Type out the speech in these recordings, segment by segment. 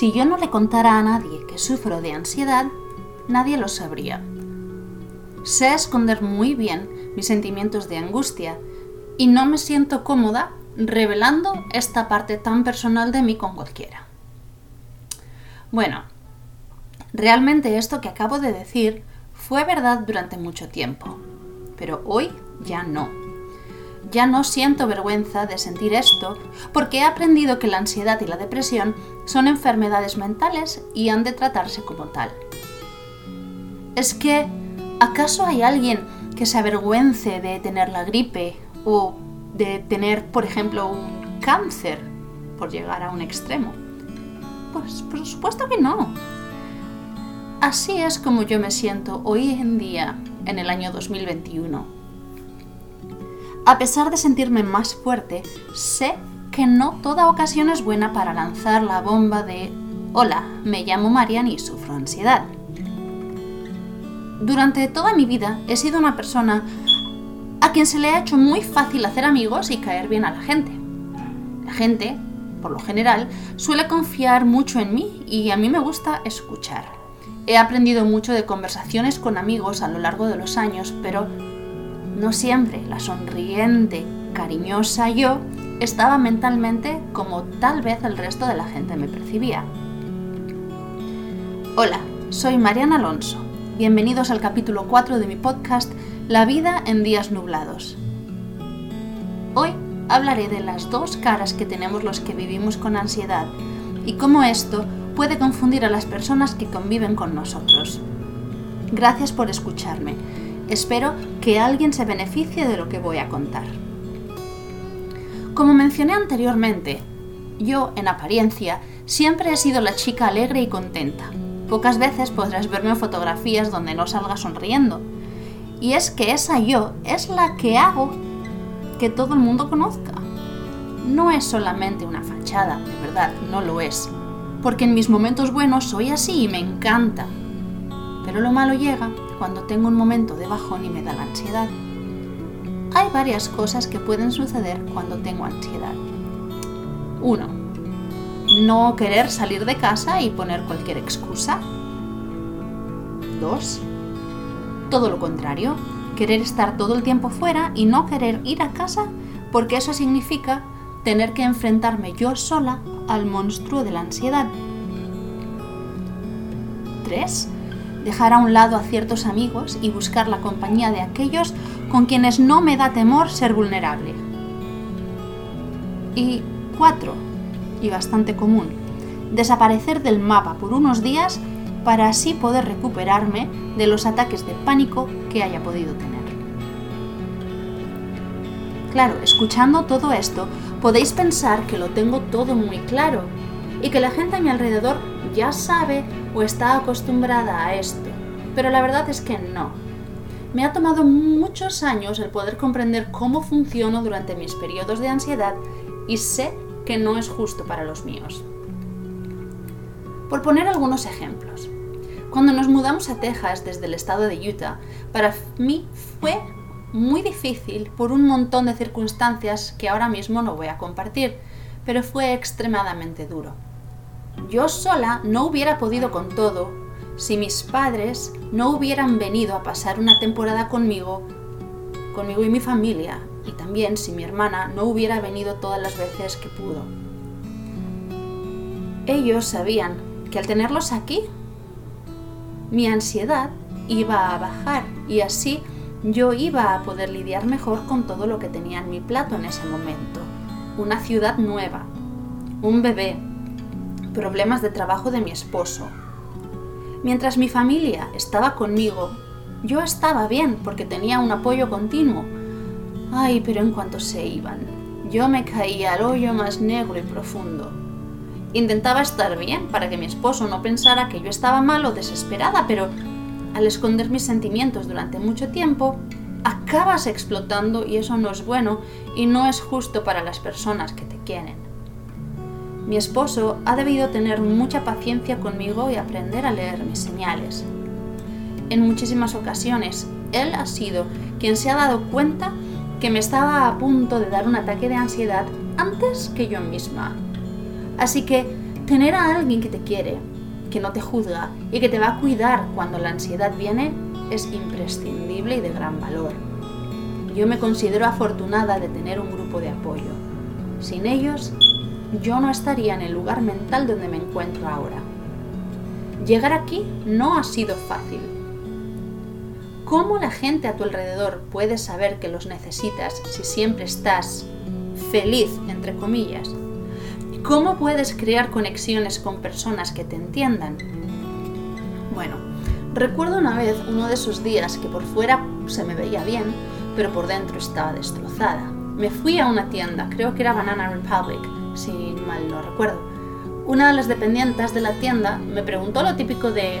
Si yo no le contara a nadie que sufro de ansiedad, nadie lo sabría. Sé esconder muy bien mis sentimientos de angustia y no me siento cómoda revelando esta parte tan personal de mí con cualquiera. Bueno, realmente esto que acabo de decir fue verdad durante mucho tiempo, pero hoy ya no. Ya no siento vergüenza de sentir esto porque he aprendido que la ansiedad y la depresión son enfermedades mentales y han de tratarse como tal. Es que, ¿acaso hay alguien que se avergüence de tener la gripe o de tener, por ejemplo, un cáncer, por llegar a un extremo? Pues por supuesto que no. Así es como yo me siento hoy en día, en el año 2021. A pesar de sentirme más fuerte, sé que no toda ocasión es buena para lanzar la bomba de Hola, me llamo Marian y sufro ansiedad. Durante toda mi vida he sido una persona a quien se le ha hecho muy fácil hacer amigos y caer bien a la gente. La gente, por lo general, suele confiar mucho en mí y a mí me gusta escuchar. He aprendido mucho de conversaciones con amigos a lo largo de los años, pero no siempre la sonriente, cariñosa yo estaba mentalmente como tal vez el resto de la gente me percibía. Hola, soy Mariana Alonso Bienvenidos al capítulo 4 de mi podcast La vida en días nublados. Hoy hablaré de las dos caras que tenemos los que vivimos con ansiedad y cómo esto puede confundir a las personas que conviven con nosotros. Gracias por escucharme. Espero que alguien se beneficie de lo que voy a contar. Como mencioné anteriormente, yo, en apariencia, siempre he sido la chica alegre y contenta, Pocas veces podrás verme en fotografías donde no salga sonriendo. Y es que esa yo es la que hago que todo el mundo conozca. No es solamente una fachada, de verdad, no lo es. Porque en mis momentos buenos soy así y me encanta. Pero lo malo llega cuando tengo un momento de bajón y me da la ansiedad. Hay varias cosas que pueden suceder cuando tengo ansiedad. 1 no querer salir de casa y poner cualquier excusa. 2. Todo lo contrario, querer estar todo el tiempo fuera y no querer ir a casa porque eso significa tener que enfrentarme yo sola al monstruo de la ansiedad. 3. Dejar a un lado a ciertos amigos y buscar la compañía de aquellos con quienes no me da temor ser vulnerable. Y 4 y bastante común, desaparecer del mapa por unos días para así poder recuperarme de los ataques de pánico que haya podido tener. Claro, escuchando todo esto, podéis pensar que lo tengo todo muy claro y que la gente a mi alrededor ya sabe o está acostumbrada a esto, pero la verdad es que no. Me ha tomado muchos años el poder comprender cómo funciono durante mis periodos de ansiedad y sé que no es justo para los míos. Por poner algunos ejemplos, cuando nos mudamos a Texas desde el estado de Utah, para mí fue muy difícil por un montón de circunstancias que ahora mismo no voy a compartir, pero fue extremadamente duro. Yo sola no hubiera podido con todo si mis padres no hubieran venido a pasar una temporada conmigo, conmigo y mi familia, y también si mi hermana no hubiera venido todas las veces que pudo. Ellos sabían que al tenerlos aquí, mi ansiedad iba a bajar y así yo iba a poder lidiar mejor con todo lo que tenía en mi plato en ese momento. Una ciudad nueva, un bebé, problemas de trabajo de mi esposo. Mientras mi familia estaba conmigo, yo estaba bien porque tenía un apoyo continuo, Ay, pero en cuanto se iban, yo me caía al hoyo más negro y profundo. Intentaba estar bien para que mi esposo no pensara que yo estaba mal o desesperada, pero al esconder mis sentimientos durante mucho tiempo, acabas explotando y eso no es bueno y no es justo para las personas que te quieren. Mi esposo ha debido tener mucha paciencia conmigo y aprender a leer mis señales. En muchísimas ocasiones, él ha sido quien se ha dado cuenta que me estaba a punto de dar un ataque de ansiedad antes que yo misma. Así que Tener a alguien que te quiere, que no te juzga y que te va a cuidar cuando la ansiedad viene es imprescindible y de gran valor. Yo me considero afortunada de tener un grupo de apoyo. Sin ellos, yo no estaría en el lugar mental donde me encuentro ahora. Llegar aquí no ha sido fácil. ¿Cómo la gente a tu alrededor puede saber que los necesitas si siempre estás feliz, entre comillas? ¿Cómo puedes crear conexiones con personas que te entiendan? Bueno, recuerdo una vez uno de esos días que por fuera se me veía bien, pero por dentro estaba destrozada. Me fui a una tienda, creo que era Banana Republic, si mal no recuerdo. Una de las dependientes de la tienda me preguntó lo típico de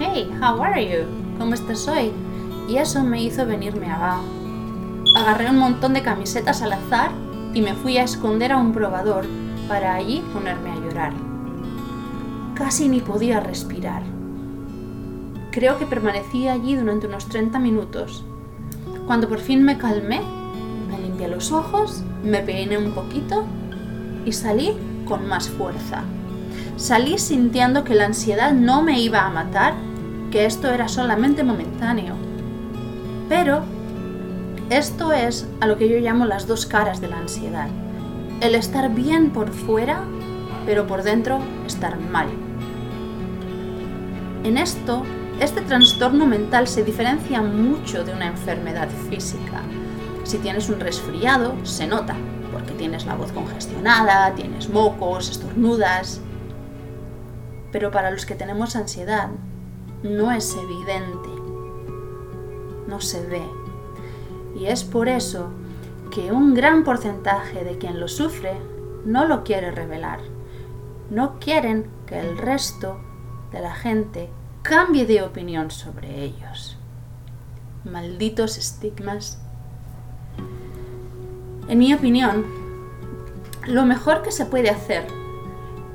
Hey, how are you? ¿Cómo estás hoy? Y eso me hizo venirme abajo. Agarré un montón de camisetas al azar y me fui a esconder a un probador para allí ponerme a llorar. Casi ni podía respirar. Creo que permanecí allí durante unos 30 minutos. Cuando por fin me calmé, me limpié los ojos, me peiné un poquito y salí con más fuerza. Salí sintiendo que la ansiedad no me iba a matar, que esto era solamente momentáneo. Pero esto es a lo que yo llamo las dos caras de la ansiedad el estar bien por fuera, pero por dentro estar mal. En esto, este trastorno mental se diferencia mucho de una enfermedad física. Si tienes un resfriado, se nota, porque tienes la voz congestionada, tienes mocos, estornudas. Pero para los que tenemos ansiedad, no es evidente, no se ve. Y es por eso que un gran porcentaje de quien lo sufre no lo quiere revelar. No quieren que el resto de la gente cambie de opinión sobre ellos. Malditos estigmas. En mi opinión, lo mejor que se puede hacer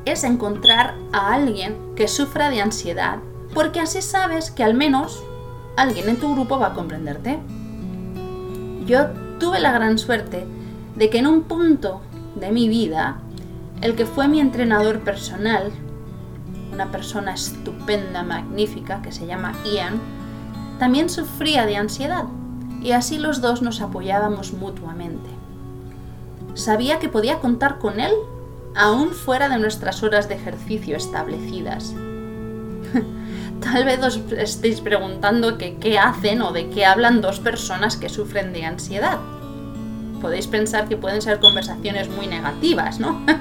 es encontrar a alguien que sufra de ansiedad, porque así sabes que al menos alguien en tu grupo va a comprenderte. Yo tuve la gran suerte de que en un punto de mi vida, el que fue mi entrenador personal, una persona estupenda, magnífica, que se llama Ian, también sufría de ansiedad y así los dos nos apoyábamos mutuamente. Sabía que podía contar con él aún fuera de nuestras horas de ejercicio establecidas. Tal vez os estéis preguntando qué hacen o de qué hablan dos personas que sufren de ansiedad. Podéis pensar que pueden ser conversaciones muy negativas, ¿no?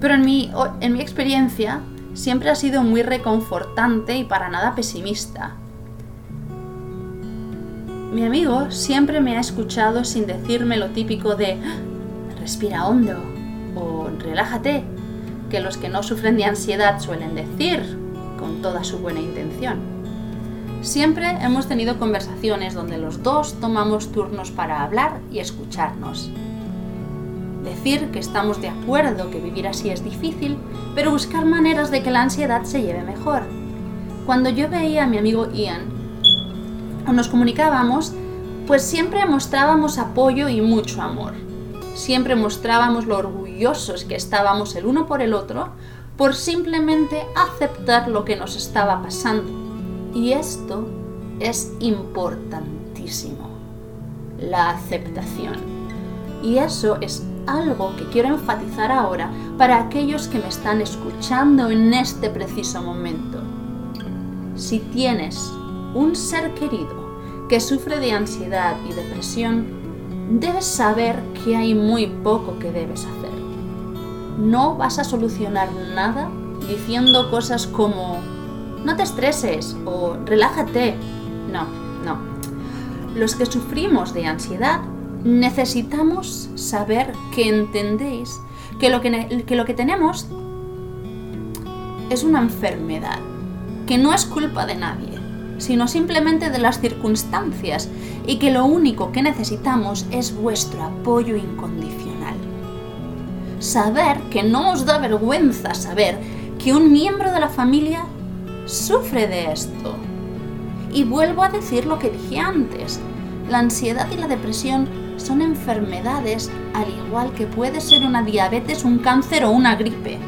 pero en mi, en mi experiencia siempre ha sido muy reconfortante y para nada pesimista. Mi amigo siempre me ha escuchado sin decirme lo típico de respira hondo o relájate que los que no sufren de ansiedad suelen decir, con toda su buena intención. Siempre hemos tenido conversaciones donde los dos tomamos turnos para hablar y escucharnos. Decir que estamos de acuerdo que vivir así es difícil, pero buscar maneras de que la ansiedad se lleve mejor. Cuando yo veía a mi amigo Ian o nos comunicábamos, pues siempre mostrábamos apoyo y mucho amor siempre mostrábamos lo orgullosos que estábamos el uno por el otro por simplemente aceptar lo que nos estaba pasando. Y esto es importantísimo, la aceptación. Y eso es algo que quiero enfatizar ahora para aquellos que me están escuchando en este preciso momento. Si tienes un ser querido que sufre de ansiedad y depresión, debes saber que hay muy poco que debes hacer. No vas a solucionar nada diciendo cosas como no te estreses o relájate. No, no. Los que sufrimos de ansiedad necesitamos saber que entendéis que lo que, que lo que tenemos es una enfermedad, que no es culpa de nadie sino simplemente de las circunstancias y que lo único que necesitamos es vuestro apoyo incondicional. Saber que no os da vergüenza saber que un miembro de la familia sufre de esto. Y vuelvo a decir lo que dije antes, la ansiedad y la depresión son enfermedades al igual que puede ser una diabetes, un cáncer o una gripe.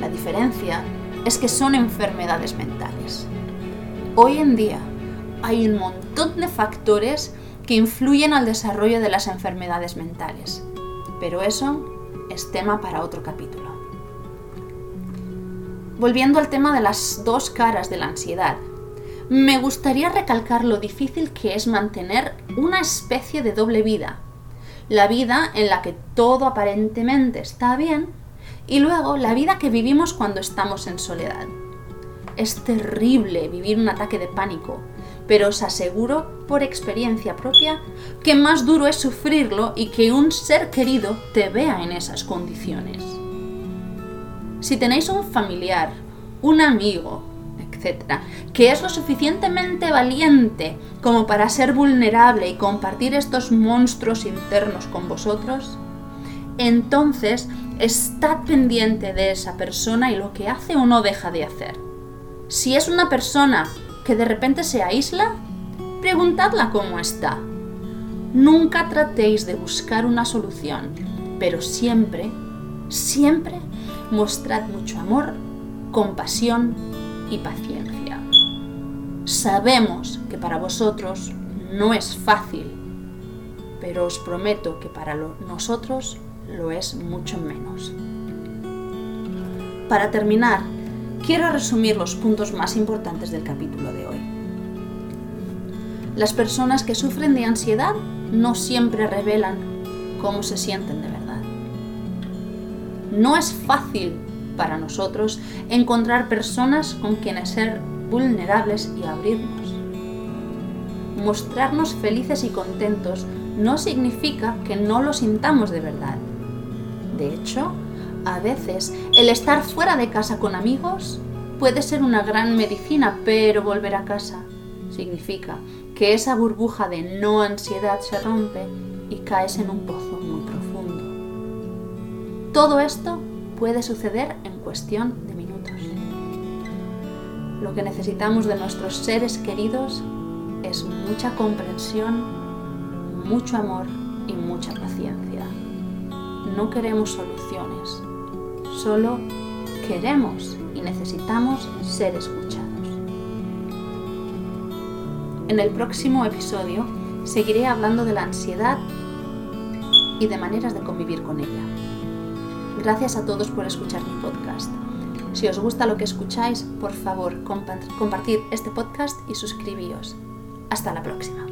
La diferencia es que son enfermedades mentales. Hoy en día hay un montón de factores que influyen al desarrollo de las enfermedades mentales, pero eso es tema para otro capítulo. Volviendo al tema de las dos caras de la ansiedad, me gustaría recalcar lo difícil que es mantener una especie de doble vida. La vida en la que todo aparentemente está bien y luego la vida que vivimos cuando estamos en soledad. Es terrible vivir un ataque de pánico, pero os aseguro por experiencia propia que más duro es sufrirlo y que un ser querido te vea en esas condiciones. Si tenéis un familiar, un amigo, etc., que es lo suficientemente valiente como para ser vulnerable y compartir estos monstruos internos con vosotros, entonces estad pendiente de esa persona y lo que hace o no deja de hacer. Si es una persona que de repente se aísla, preguntadla cómo está. Nunca tratéis de buscar una solución, pero siempre, siempre mostrad mucho amor, compasión y paciencia. Sabemos que para vosotros no es fácil, pero os prometo que para nosotros lo es mucho menos. Para terminar, quiero resumir los puntos más importantes del capítulo de hoy. Las personas que sufren de ansiedad no siempre revelan cómo se sienten de verdad. No es fácil para nosotros encontrar personas con quienes ser vulnerables y abrirnos. Mostrarnos felices y contentos no significa que no lo sintamos de verdad. De hecho, a veces el estar fuera de casa con amigos puede ser una gran medicina, pero volver a casa significa que esa burbuja de no ansiedad se rompe y caes en un pozo muy profundo. Todo esto puede suceder en cuestión de minutos. Lo que necesitamos de nuestros seres queridos es mucha comprensión, mucho amor y mucha paciencia. No queremos soluciones, solo queremos y necesitamos ser escuchados. En el próximo episodio seguiré hablando de la ansiedad y de maneras de convivir con ella. Gracias a todos por escuchar mi podcast. Si os gusta lo que escucháis, por favor, compartid este podcast y suscribíos. Hasta la próxima.